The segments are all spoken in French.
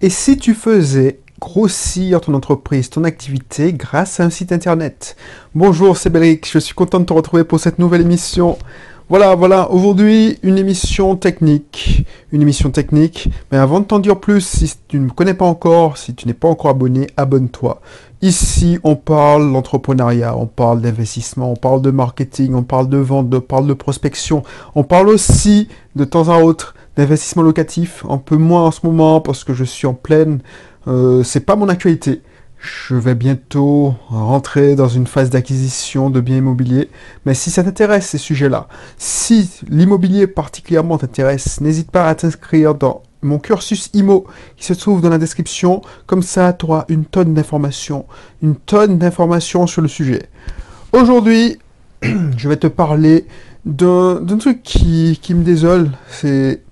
Et si tu faisais grossir ton entreprise, ton activité grâce à un site internet Bonjour, c'est Béric, je suis content de te retrouver pour cette nouvelle émission. Voilà, voilà, aujourd'hui une émission technique. Une émission technique. Mais avant de t'en dire plus, si tu ne me connais pas encore, si tu n'es pas encore abonné, abonne-toi. Ici, on parle d'entrepreneuriat, on parle d'investissement, on parle de marketing, on parle de vente, on parle de prospection. On parle aussi, de temps à autre, d'investissement locatif. Un peu moins en ce moment parce que je suis en pleine. Euh, c'est pas mon actualité. Je vais bientôt rentrer dans une phase d'acquisition de biens immobiliers. Mais si ça t'intéresse, ces sujets-là, si l'immobilier particulièrement t'intéresse, n'hésite pas à t'inscrire dans mon cursus IMO qui se trouve dans la description. Comme ça, tu auras une tonne d'informations. Une tonne d'informations sur le sujet. Aujourd'hui, je vais te parler d'un truc qui, qui me désole. C'est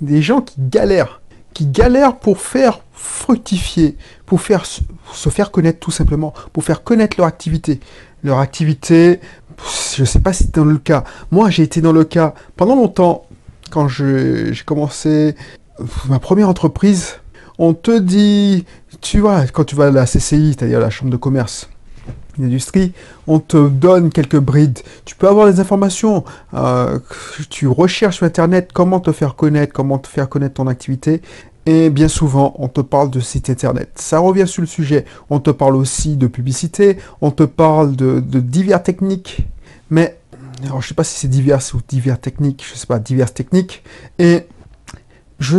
des gens qui galèrent. Qui galèrent pour faire fructifier, pour faire se faire connaître tout simplement, pour faire connaître leur activité. Leur activité, je ne sais pas si c'est dans le cas. Moi, j'ai été dans le cas pendant longtemps, quand j'ai commencé ma première entreprise, on te dit, tu vois, quand tu vas à la CCI, c'est-à-dire la chambre de commerce, l'industrie, on te donne quelques brides. Tu peux avoir des informations. Euh, tu recherches sur Internet comment te faire connaître, comment te faire connaître ton activité. Et bien souvent, on te parle de site internet. Ça revient sur le sujet. On te parle aussi de publicité, on te parle de, divers techniques. Mais, alors, je sais pas si c'est divers ou divers techniques, je sais pas, divers techniques. Et je,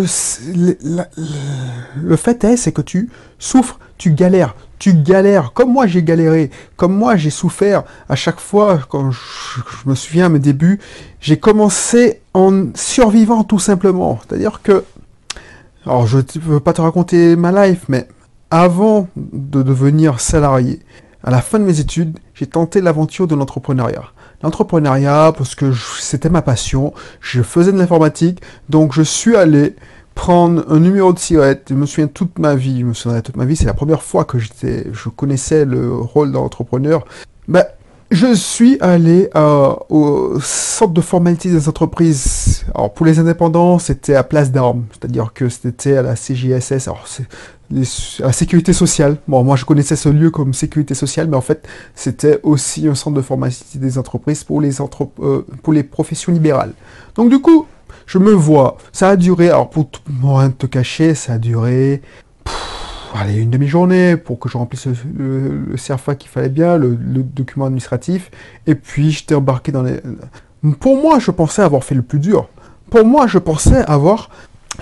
le, fait est, c'est que tu souffres, tu galères, tu galères, comme moi j'ai galéré, comme moi j'ai souffert. À chaque fois, quand je, me souviens à mes débuts, j'ai commencé en survivant tout simplement. C'est-à-dire que alors, je ne veux pas te raconter ma life, mais avant de devenir salarié, à la fin de mes études, j'ai tenté l'aventure de l'entrepreneuriat. L'entrepreneuriat, parce que c'était ma passion, je faisais de l'informatique, donc je suis allé prendre un numéro de sirette. Je me souviens toute ma vie, je me souviens toute ma vie, c'est la première fois que j'étais, je connaissais le rôle d'entrepreneur. Ben, je suis allé euh, au centre de formalité des entreprises. Alors pour les indépendants, c'était à Place d'Armes, c'est-à-dire que c'était à la CJSS, c'est la sécurité sociale. Bon, moi je connaissais ce lieu comme sécurité sociale, mais en fait c'était aussi un centre de formalité des entreprises pour les, euh, pour les professions libérales. Donc du coup, je me vois, ça a duré, alors pour rien te cacher, ça a duré allez, une demi-journée pour que je remplisse le, le, CERFA qu'il fallait bien, le, document administratif, et puis j'étais embarqué dans les... Pour moi, je pensais avoir fait le plus dur. Pour moi, je pensais avoir...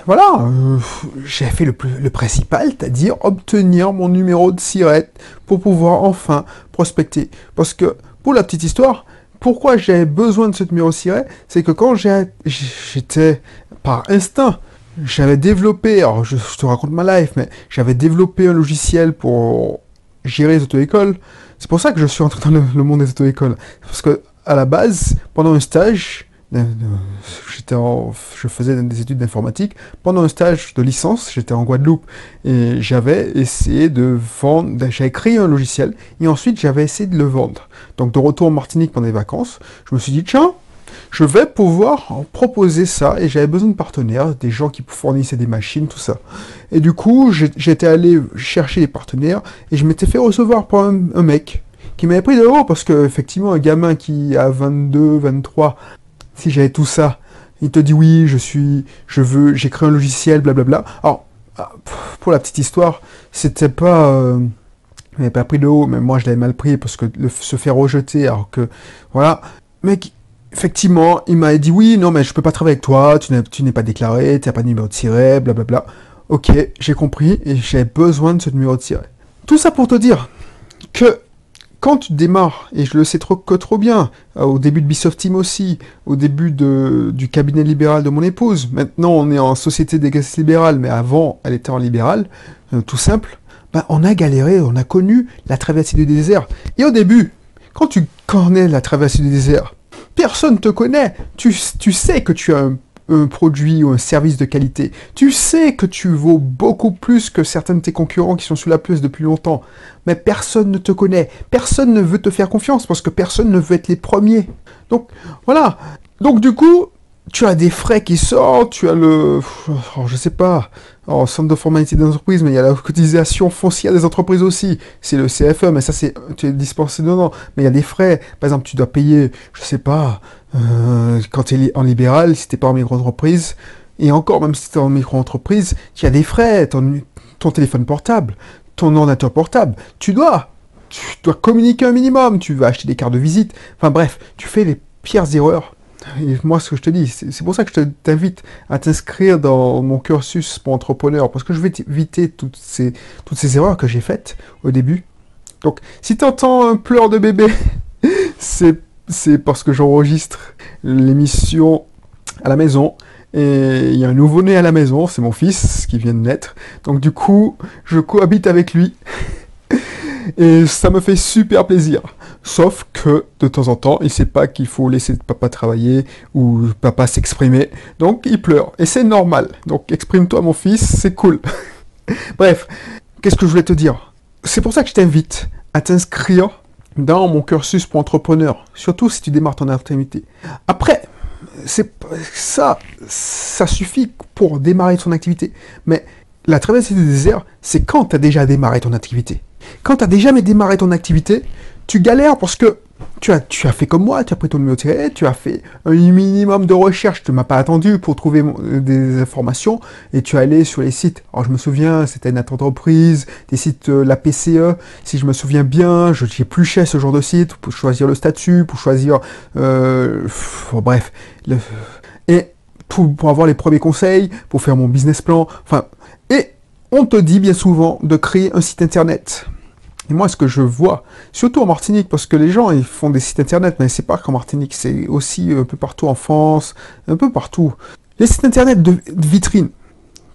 Voilà, euh, j'ai fait le, le principal, c'est-à-dire obtenir mon numéro de sirette pour pouvoir enfin prospecter. Parce que, pour la petite histoire, pourquoi j'avais besoin de ce numéro siret, c'est que quand j'étais par instinct, j'avais développé, alors je, te raconte ma life, mais j'avais développé un logiciel pour gérer les auto-écoles. C'est pour ça que je suis entré dans le, monde des auto-écoles. Parce que, à la base, pendant un stage, j'étais je faisais des études d'informatique. Pendant un stage de licence, j'étais en Guadeloupe et j'avais essayé de vendre, j'avais créé un logiciel et ensuite j'avais essayé de le vendre. Donc de retour en Martinique pendant les vacances, je me suis dit, tiens, je vais pouvoir proposer ça et j'avais besoin de partenaires, des gens qui fournissaient des machines, tout ça. Et du coup, j'étais allé chercher des partenaires et je m'étais fait recevoir par un, mec qui m'avait pris de haut parce que effectivement un gamin qui a 22, 23, si j'avais tout ça, il te dit oui, je suis, je veux, j'ai créé un logiciel, blablabla. Alors, ah, pour la petite histoire, c'était pas, euh, m'avait pas pris de haut, mais moi je l'avais mal pris parce que se faire rejeter, alors que, voilà, mec, effectivement, il m'a dit oui, non, mais je peux pas travailler avec toi, tu n'es pas déclaré, tu n'as pas de numéro de siret, blablabla. Ok, j'ai compris et j'ai besoin de ce numéro de siret. Tout ça pour te dire que quand tu démarres, et je le sais trop, que trop bien, euh, au début de Bisoft Team aussi, au début de, du cabinet libéral de mon épouse, maintenant on est en société d'exercice libéral, mais avant elle était en libéral, euh, tout simple, ben, on a galéré, on a connu la traversée du désert. Et au début, quand tu connais la traversée du désert, personne te connaît. Tu, sais que tu as un, produit ou un service de qualité. Tu sais que tu vaux beaucoup plus que certains de tes concurrents qui sont sous la place depuis longtemps. Mais personne ne te connaît. Personne ne veut te faire confiance parce que personne ne veut être les premiers. Donc voilà. Donc du coup, tu as des frais qui sortent, tu as le, oh, je sais pas, en centre de formalité des entreprises, mais il y a la cotisation foncière des entreprises aussi. C'est le CFE, mais ça c'est, tu es dispensé dedans. Mais il y a des frais. Par exemple, tu dois payer, je sais pas, euh, quand tu es en libéral, si t'es pas en micro-entreprise, et encore, même si tu es en micro-entreprise, il y a des frais, ton, téléphone portable, ton ordinateur portable. Tu dois, tu dois communiquer un minimum, tu vas acheter des cartes de visite. Enfin bref, tu fais les pires erreurs et moi, ce que je te dis, c'est pour ça que je t'invite à t'inscrire dans mon cursus pour entrepreneur, parce que je vais t'éviter toutes ces, toutes ces erreurs que j'ai faites au début. Donc, si tu entends un pleur de bébé, c'est parce que j'enregistre l'émission à la maison. Et il y a un nouveau-né à la maison, c'est mon fils qui vient de naître. Donc du coup, je cohabite avec lui. Et ça me fait super plaisir. Sauf que de temps en temps, il sait pas qu'il faut laisser papa travailler ou papa s'exprimer. Donc il pleure. Et c'est normal. Donc exprime-toi mon fils, c'est cool. Bref, qu'est-ce que je voulais te dire? C'est pour ça que je t'invite à t'inscrire dans mon cursus pour entrepreneur. Surtout si tu démarres ton activité. Après, c'est ça, ça suffit pour démarrer ton activité. Mais la traversée du désert, c'est quand tu as déjà démarré ton activité. Quand tu as déjà démarré ton activité, tu galères parce que tu as, tu as fait comme moi, tu as pris ton numéro de tu as fait un minimum de recherche, tu m'as pas attendu pour trouver euh, des informations, et tu es allé sur les sites. Alors je me souviens, c'était une entreprise, des sites, euh, la PCE, si je me souviens bien, je cher ce genre de site pour choisir le statut, pour choisir, euh, bref, et pour, avoir les premiers conseils, pour faire mon business plan, et on te dit bien souvent de créer un site internet. Et moi, ce que je vois, surtout en Martinique, parce que les gens, ils font des sites internet, mais c'est pas qu'en Martinique, c'est aussi un peu partout en France, un peu partout. Les sites internet de, vitrine,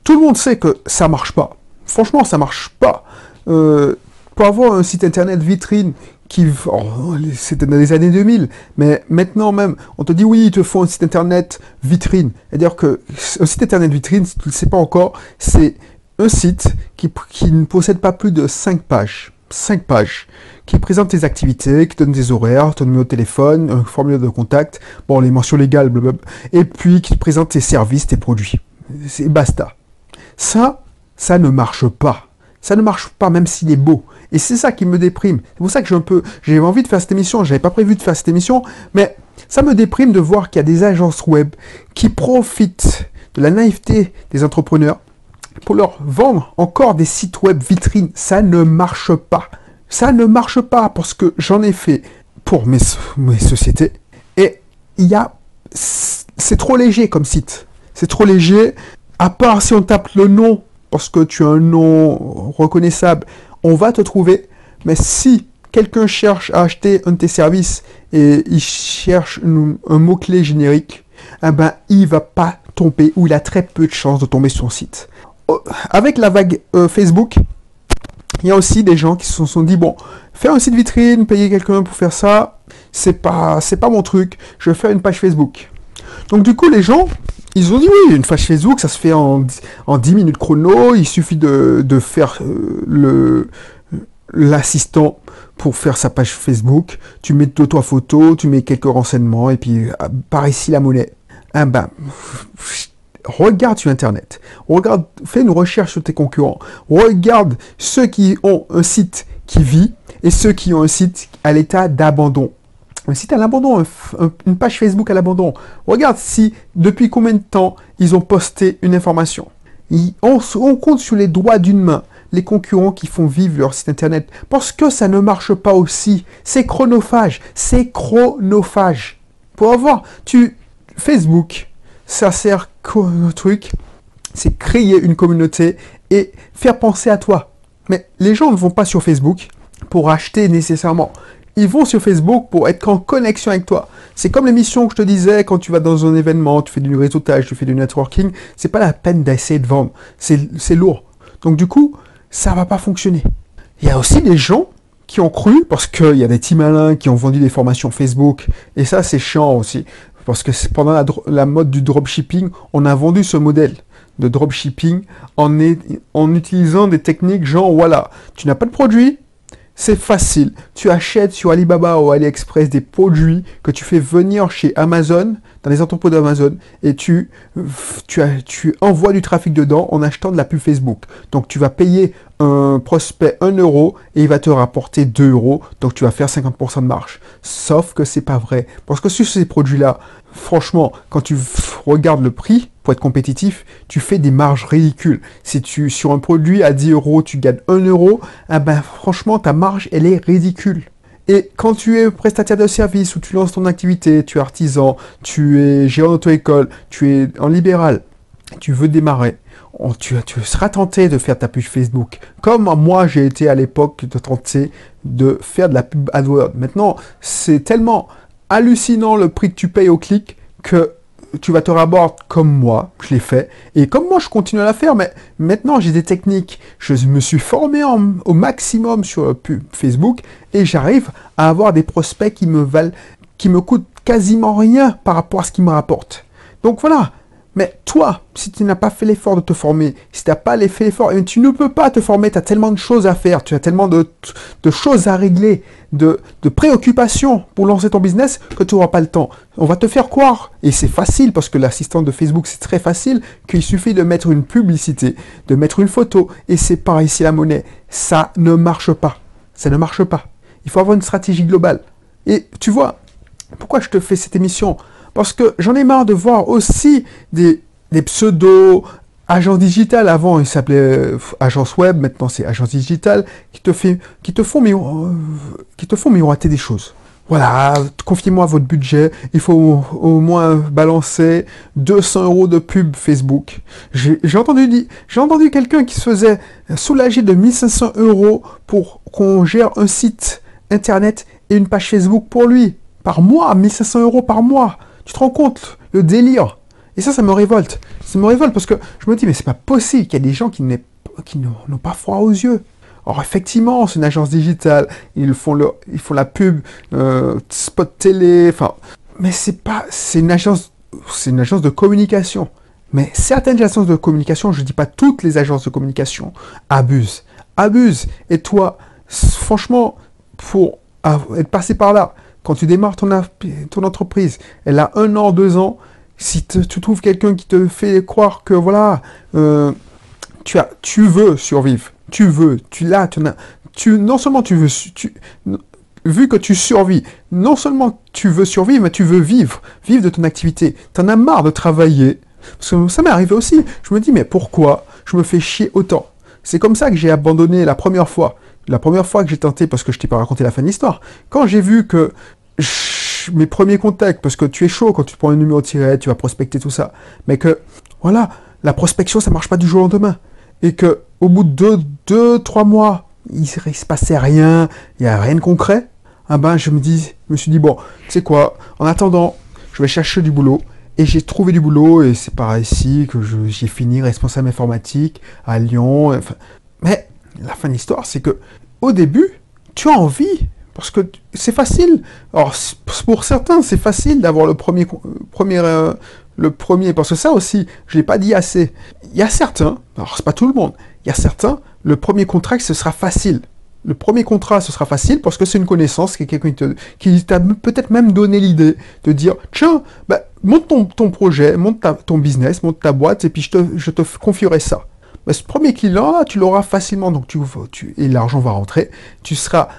tout le monde sait que ça marche pas. Franchement, ça marche pas. Euh, pour avoir un site internet vitrine qui, oh, c'était dans les années 2000, mais maintenant même, on te dit oui, il te faut un site internet vitrine. C'est-à-dire que un site internet vitrine, si tu ne le sais pas encore, c'est un site qui, qui ne possède pas plus de 5 pages. 5 pages qui présente tes activités, qui donne des horaires, ton numéro de téléphone, un formulaire de contact, bon, les mentions légales, blablabla, et puis qui te présente tes services, tes produits. C'est basta. Ça, ça ne marche pas. Ça ne marche pas même s'il est beau. Et c'est ça qui me déprime. C'est pour ça que j'ai un peu, j'ai envie de faire cette émission. J'avais pas prévu de faire cette émission, mais ça me déprime de voir qu'il y a des agences web qui profitent de la naïveté des entrepreneurs pour leur vendre encore des sites web vitrines. Ça ne marche pas. Ça ne marche pas parce que j'en ai fait pour mes, sociétés. Et il y a... C'est trop léger comme site. C'est trop léger. À part si on tape le nom, parce que tu as un nom reconnaissable, on va te trouver. Mais si quelqu'un cherche à acheter un de tes services et il cherche un mot-clé générique, eh ben, il va pas tomber ou il a très peu de chances de tomber sur son site. Euh, avec la vague euh, Facebook, il y a aussi des gens qui se sont dit bon, faire un site vitrine, payer quelqu'un pour faire ça, c'est pas c'est pas mon truc. Je vais faire une page Facebook. Donc du coup, les gens, ils ont dit oui, une page Facebook, ça se fait en, en 10 minutes chrono. Il suffit de, de faire euh, le l'assistant pour faire sa page Facebook. Tu mets de toi photo, tu mets quelques renseignements et puis par ici la monnaie. Ah ben, regarde sur Internet, regarde, fais une recherche sur tes concurrents, regarde ceux qui ont un site qui vit et ceux qui ont un site à l'état d'abandon. Un site à l'abandon, une page Facebook à l'abandon. Regarde si, depuis combien de temps ils ont posté une information. On, compte sur les doigts d'une main les concurrents qui font vivre leur site internet parce que ça ne marche pas aussi. C'est chronophage, c'est chronophage. Pour avoir, tu Facebook, ça sert qu'au truc, c'est créer une communauté et faire penser à toi. Mais les gens ne vont pas sur Facebook pour acheter nécessairement. Ils vont sur Facebook pour être en connexion avec toi. C'est comme l'émission que je te disais, quand tu vas dans un événement, tu fais du réseautage, tu fais du networking, c'est pas la peine d'essayer de vendre. C'est lourd. Donc du coup, ça va pas fonctionner. Il y a aussi des gens qui ont cru, parce qu'il y a des petits malins qui ont vendu des formations Facebook, et ça c'est chiant aussi. Parce que pendant la, mode du dropshipping, on a vendu ce modèle de dropshipping en, en utilisant des techniques genre, voilà, tu n'as pas de produit, C'est facile. Tu achètes sur Alibaba ou AliExpress des produits que tu fais venir chez Amazon, dans les entrepôts d'Amazon, et tu, tu, envoies du trafic dedans en achetant de la pub Facebook. Donc tu vas payer un prospect 1 euro et il va te rapporter 2 euros. Donc tu vas faire 50% de marge. Sauf que c'est pas vrai. Parce que sur ces produits-là, franchement, quand tu regardes le prix, pour être compétitif, tu fais des marges ridicules. Si tu, sur un produit à 10 euros, tu gagnes 1 euro, ah ben, franchement, ta marge, elle est ridicule. Et quand tu es prestataire de service ou tu lances ton activité, tu es artisan, tu es gérant d'auto-école, tu es en libéral, tu veux démarrer, tu, tu, seras tenté de faire ta pub Facebook. Comme moi, j'ai été à l'époque de tenter de faire de la pub AdWords. Maintenant, c'est tellement hallucinant le prix que tu payes au clic que tu vas te raborder comme moi, je l'ai fait, et comme moi je continue à la faire, mais maintenant j'ai des techniques, je me suis formé au maximum sur Facebook, et j'arrive à avoir des prospects qui me valent, qui me coûtent quasiment rien par rapport à ce qu'ils me rapportent. Donc voilà, mais toi, si tu n'as pas fait l'effort de te former, si tu n'as pas fait l'effort, eh tu ne peux pas te former, tu as tellement de choses à faire, tu as tellement de, choses à régler, de, préoccupations pour lancer ton business que tu n'auras pas le temps. On va te faire croire, et c'est facile parce que l'assistant de Facebook c'est très facile, qu'il suffit de mettre une publicité, de mettre une photo, et c'est pas ici la monnaie. Ça ne marche pas. Ça ne marche pas. Il faut avoir une stratégie globale. Et tu vois, pourquoi je te fais cette émission? Parce que j'en ai marre de voir aussi des, des pseudos agences digitales. Avant, ils s'appelaient euh, agence web, maintenant c'est agence digitale, qui te, fait, qui, te font euh, qui te font miroiter des choses. Voilà, confiez-moi votre budget, il faut au moins balancer 200 euros de pub Facebook. J'ai entendu, j'ai entendu quelqu'un qui se faisait soulager de 1500 euros pour qu'on gère un site internet et une page Facebook pour lui. Par mois, 1500 euros par mois. Tu te rends compte le délire Et ça, ça me révolte. Ça me révolte parce que je me dis, mais c'est pas possible qu'il y ait des gens qui n'ont pas froid aux yeux. Or, effectivement, c'est une agence digitale, ils font, le, ils font la pub, euh, spot télé, enfin, mais c'est pas, c'est une agence, c'est une agence de communication. Mais certaines agences de communication, je ne dis pas toutes les agences de communication, abusent. Abusent. Et toi, franchement, pour être passé par là, quand tu démarres ton entreprise, elle a un an, deux ans, si tu trouves quelqu'un qui te fait croire que voilà, euh, tu, as, tu veux survivre, tu veux, tu l'as, tu, tu, non seulement tu veux, tu, vu que tu survis, non seulement tu veux survivre, mais tu veux vivre, vivre de ton activité. Tu en as marre de travailler. Parce que ça m'est arrivé aussi. Je me dis, mais pourquoi je me fais chier autant? C'est comme ça que j'ai abandonné la première fois. La première fois que j'ai tenté, parce que je t'ai pas raconté la fin de l'histoire, quand j'ai vu que mes premiers contacts, parce que tu es chaud quand tu prends un numéro tirette, tu vas prospecter tout ça, mais que, voilà, la prospection, ça marche pas du jour au lendemain. Et que, au bout de deux, deux trois mois, il, ne se passait rien, il n'y a rien de concret, ah ben, je me dis, me suis dit, bon, tu sais quoi, en attendant, je vais chercher du boulot, et j'ai trouvé du boulot, et c'est par ici que j'ai fini responsable informatique à Lyon. Mais la fin de l'histoire, c'est que au début, tu as envie parce que c'est facile. Alors, pour certains, c'est facile d'avoir le premier, premier, euh, le premier, parce que ça aussi, je l'ai pas dit assez. Il y a certains, alors c'est pas tout le monde, il y a certains, le premier contrat, ce sera facile. Le premier contrat, ce sera facile parce que c'est une connaissance, qui qui t'a peut-être même donné l'idée de dire, tiens, bah, monte ton, ton projet, monte ton business, monte ta boîte, et puis je te, je te confierai ça. Bah, ce premier client-là, tu l'auras facilement, donc tu et l'argent va rentrer. Tu seras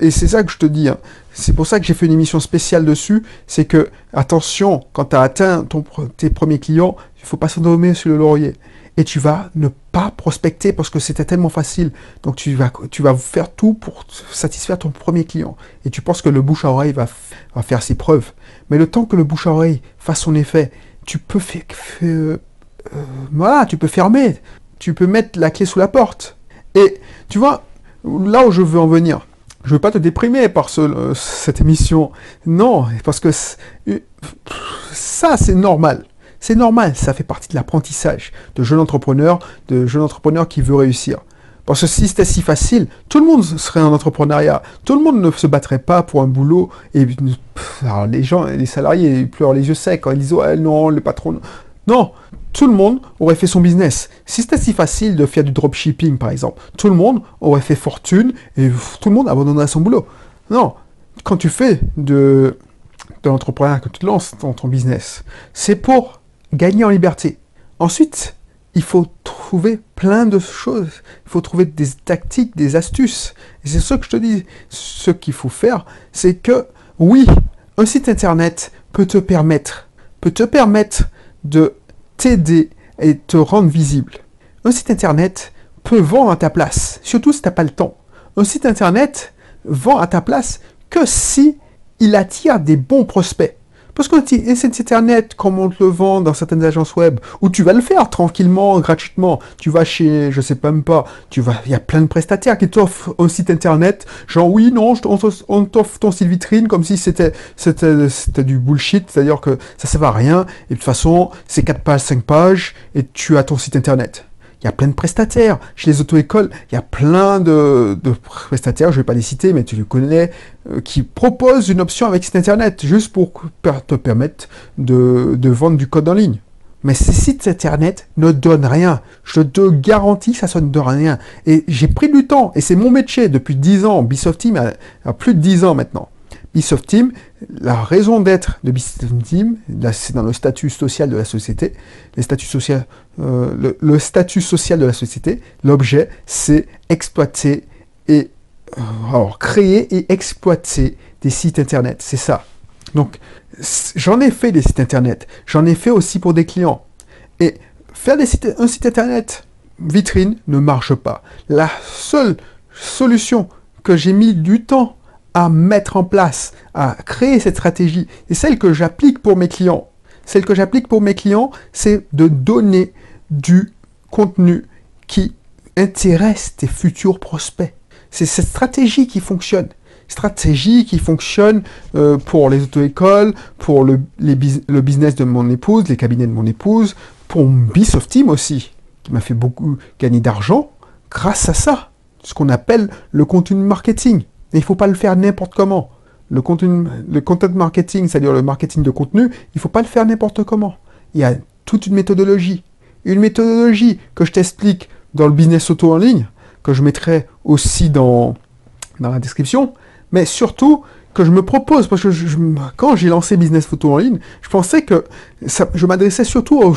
et c'est ça que je te dis, hein. c'est pour ça que j'ai fait une émission spéciale dessus, c'est que, attention, quand tu as atteint ton, tes premiers clients, il faut pas s'endormir sur le laurier. Et tu vas ne pas prospecter parce que c'était tellement facile. Donc tu vas, tu vas faire tout pour satisfaire ton premier client. Et tu penses que le bouche à oreille va, faire ses preuves. Mais le temps que le bouche à oreille fasse son effet, tu peux faire... Euh, voilà, tu peux fermer. Tu peux mettre la clé sous la porte. Et tu vois, là où je veux en venir, je veux pas te déprimer par ce, cette émission. Non, parce que ça, c'est normal. C'est normal, ça fait partie de l'apprentissage de jeune entrepreneur, de jeune entrepreneur qui veut réussir. Parce que si c'était si facile, tout le monde serait en entrepreneuriat. Tout le monde ne se battrait pas pour un boulot. Et alors les gens, les salariés, ils pleurent les yeux secs quand ils disent ouais non, le patron. Non, tout le monde aurait fait son business. Si c'était si facile de faire du dropshipping, par exemple, tout le monde aurait fait fortune et tout le monde abandonnerait son boulot. Non, quand tu fais de, de l'entrepreneuriat, quand tu lances dans ton business, c'est pour gagner en liberté. Ensuite, il faut trouver plein de choses. Il faut trouver des tactiques, des astuces. Et c'est ce que je te dis. Ce qu'il faut faire, c'est que, oui, un site internet peut te permettre, peut te permettre de t'aider et te rendre visible. Un site internet peut vendre à ta place, surtout si tu n'as pas le temps. Un site internet vend à ta place que si il attire des bons prospects. Parce qu'un site internet, comme on te le vend dans certaines agences web, où tu vas le faire tranquillement, gratuitement, tu vas chez, je sais même pas, tu vas, il y a plein de prestataires qui t'offrent un site internet, genre oui, non, on t'offre ton site vitrine comme si c'était, c'était, c'était du bullshit, c'est-à-dire que ça sert à rien, et de toute façon, c'est 4 pages, 5 pages, et tu as ton site internet. Il y a plein de prestataires. Chez les auto-écoles, il y a plein de, prestataires, je ne vais pas les citer, mais tu les connais, euh, qui proposent une option avec site internet, juste pour te permettre de, vendre du code en ligne. Mais ces sites internet ne donnent rien. Je te garantis ça ne donne rien. Et j'ai pris du temps, et c'est mon métier depuis 10 ans. Bisoft Team a plus de 10 ans maintenant. Bisoft Team, la raison d'être de Bisoft Team, c'est dans le statut social de la société, euh, le, statut social de la société, l'objet, c'est exploiter et euh, alors, créer et exploiter des sites internet, c'est ça. Donc, j'en ai fait des sites internet, j'en ai fait aussi pour des clients. Et faire un site internet vitrine ne marche pas. La seule solution que j'ai mis du temps à mettre en place, à créer cette stratégie, et celle que j'applique pour mes clients. Celle que j'applique pour mes clients, c'est de donner du contenu qui intéresse tes futurs prospects. C'est cette stratégie qui fonctionne. Stratégie qui fonctionne euh, pour les auto-écoles, pour le, le, business de mon épouse, les cabinets de mon épouse, pour Bisoft Team aussi, qui m'a fait beaucoup gagner d'argent grâce à ça. Ce qu'on appelle le contenu marketing. Et il ne faut pas le faire n'importe comment. Le, contenu, le content marketing, c'est-à-dire le marketing de contenu, il ne faut pas le faire n'importe comment. Il y a toute une méthodologie. Une méthodologie que je t'explique dans le business auto en ligne, que je mettrai aussi dans, dans la description, mais surtout que je me propose, parce que quand j'ai lancé Business Photo en ligne, je pensais que je m'adressais surtout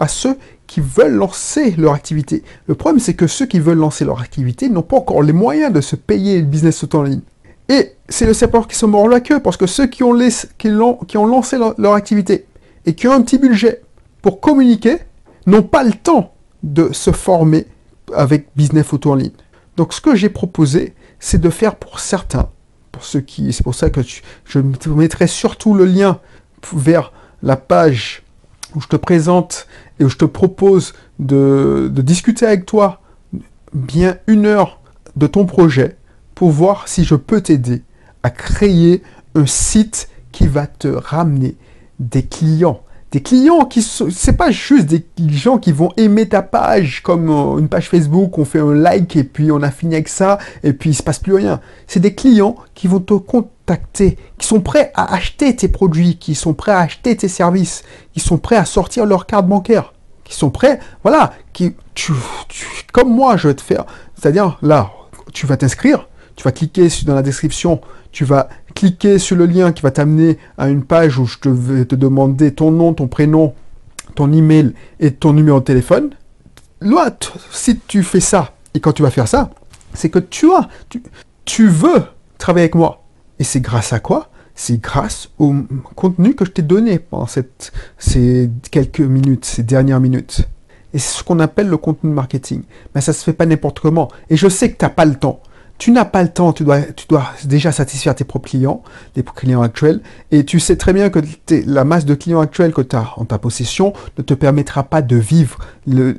à ceux qui veulent lancer leur activité. Le problème, c'est que ceux qui veulent lancer leur activité n'ont pas encore les moyens de se payer le business photo en ligne. Et c'est le serpent qui se mord la queue, parce que ceux qui ont, qui qui ont lancé leur, activité et qui ont un petit budget pour communiquer n'ont pas le temps de se former avec business photo en ligne. Donc ce que j'ai proposé, c'est de faire pour certains, pour ceux qui, c'est pour ça que je mettrai surtout le lien vers la page où je te présente et où je te propose de, discuter avec toi bien une heure de ton projet pour voir si je peux t'aider à créer un site qui va te ramener des clients. Des clients qui sont, c'est pas juste des gens qui vont aimer ta page comme euh, une page Facebook, on fait un like et puis on a fini avec ça et puis il se passe plus rien. C'est des clients qui vont te contacter, qui sont prêts à acheter tes produits, qui sont prêts à acheter tes services, qui sont prêts à sortir leur carte bancaire qui sont prêts, voilà, qui, tu, comme moi, je vais te faire, c'est-à-dire là, tu vas t'inscrire, tu vas cliquer dans la description, tu vas cliquer sur le lien qui va t'amener à une page où je vais te demander ton nom, ton prénom, ton email et ton numéro de téléphone. Là, si tu fais ça, et quand tu vas faire ça, c'est que tu as, tu, veux travailler avec moi. Et c'est grâce à quoi? C'est grâce au contenu que je t'ai donné pendant ces quelques minutes, ces dernières minutes. Et c'est ce qu'on appelle le contenu marketing. Mais ça se fait pas n'importe comment. Et je sais que tu n'as pas le temps tu n'as pas le temps, tu dois, tu dois déjà satisfaire tes propres clients, les clients actuels, et tu sais très bien que la masse de clients actuels que tu as en ta possession ne te permettra pas de vivre le,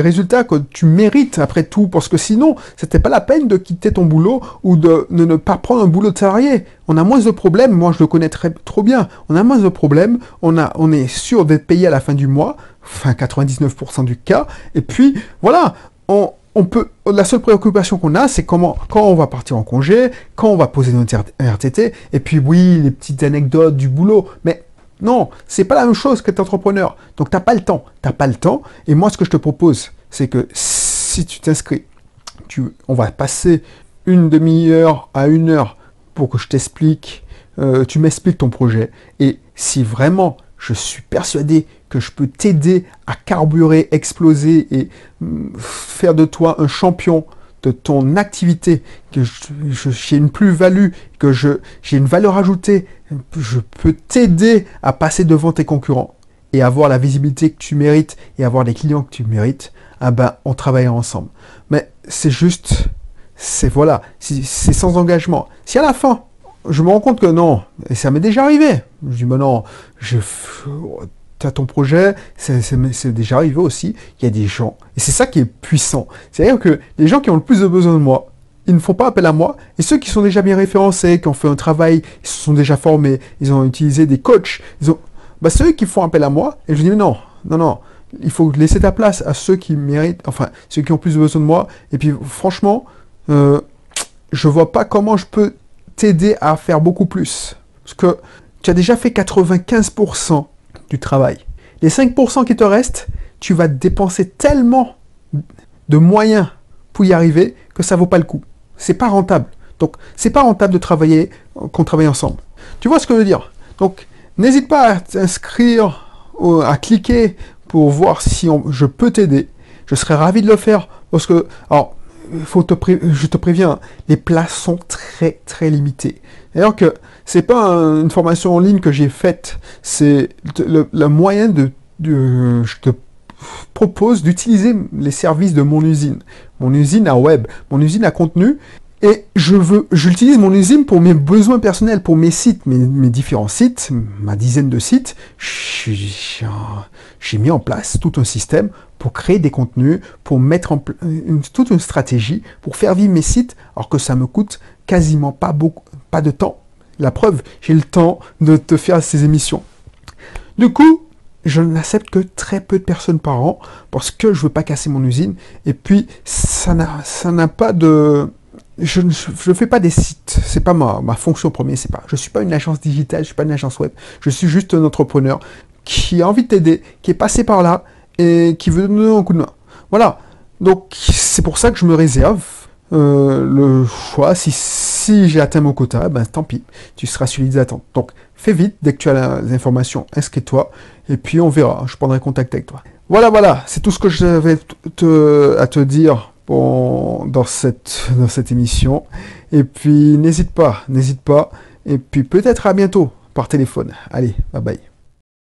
résultat que tu mérites après tout, parce que sinon, c'était pas la peine de quitter ton boulot ou de, ne pas prendre un boulot de salarié. On a moins de problèmes, moi je le connais très, trop bien, on a moins de problèmes, on, a, on est sûr d'être payé à la fin du mois, enfin 99% du cas, et puis voilà, on, peut, la seule préoccupation qu'on a, c'est comment, quand on va partir en congé, quand on va poser notre RTT, et puis oui, les petites anecdotes du boulot. Mais Non, c'est pas la même chose qu'être entrepreneur. Donc t'as pas le temps, t'as pas le temps. Et moi, ce que je te propose, c'est que si tu t'inscris, on va passer une demi-heure à une heure pour que je t'explique, euh, tu m'expliques ton projet. Et si vraiment je suis persuadé que je peux t'aider à carburer, exploser et mm, faire de toi un champion de ton activité, que j'ai une plus-value, que j'ai une valeur ajoutée, je peux t'aider à passer devant tes concurrents et avoir la visibilité que tu mérites et avoir les clients que tu mérites, ah ben, on travaillera ensemble. Mais c'est juste, c'est voilà, c'est sans engagement. Si à la fin, je me rends compte que non, et ça m'est déjà arrivé, je dis, mais non, je, tu as ton projet, c'est déjà arrivé aussi, il y a des gens, et c'est ça qui est puissant. C'est-à-dire que les gens qui ont le plus de besoin de moi, ils ne font pas appel à moi, et ceux qui sont déjà bien référencés, qui ont fait un travail, ils se sont déjà formés, ils ont utilisé des coachs, ils ont... Bah, ceux qui font appel à moi, et je dis, mais non, non, non, il faut laisser ta place à ceux qui méritent, enfin, ceux qui ont plus besoin de moi, et puis franchement, euh, je vois pas comment je peux t'aider à faire beaucoup plus. Parce que tu as déjà fait 95% du travail. Les 5% qui te restent, tu vas dépenser tellement de moyens pour y arriver que ça vaut pas le coup. C'est pas rentable. Donc, c'est pas rentable de travailler, qu'on travaille ensemble. Tu vois ce que je veux dire? Donc, n'hésite pas à t'inscrire, à cliquer pour voir si je peux t'aider. Je serais ravi de le faire parce que, alors, faut te je te préviens, les places sont très très limitées. D'ailleurs que c'est pas une formation en ligne que j'ai faite, c'est le, moyen de, je te propose d'utiliser les services de mon usine, mon usine à web, mon usine à contenu, et je veux, j'utilise mon usine pour mes besoins personnels, pour mes sites, mes, différents sites, ma dizaine de sites. J'ai mis en place tout un système pour créer des contenus, pour mettre en place toute une stratégie pour faire vivre mes sites, alors que ça me coûte quasiment pas beaucoup, pas de temps. La preuve, j'ai le temps de te faire ces émissions. Du coup, je n'accepte que très peu de personnes par an parce que je veux pas casser mon usine. Et puis, ça n'a pas de je ne fais pas des sites, c'est pas ma, fonction première, c'est pas. Je suis pas une agence digitale, je suis pas une agence web. Je suis juste un entrepreneur qui a envie de t'aider, qui est passé par là et qui veut donner un coup de main. Voilà. Donc c'est pour ça que je me réserve euh, le choix. Si, si j'ai atteint mon quota, ben tant pis, tu seras celui des attentes. Donc fais vite, dès que tu as les informations, inscris-toi et puis on verra. Je prendrai contact avec toi. Voilà, voilà, c'est tout ce que j'avais à te dire dans, cette, dans cette émission. Et puis n'hésite pas, n'hésite pas. Et puis peut-être à bientôt par téléphone. Allez, bye bye.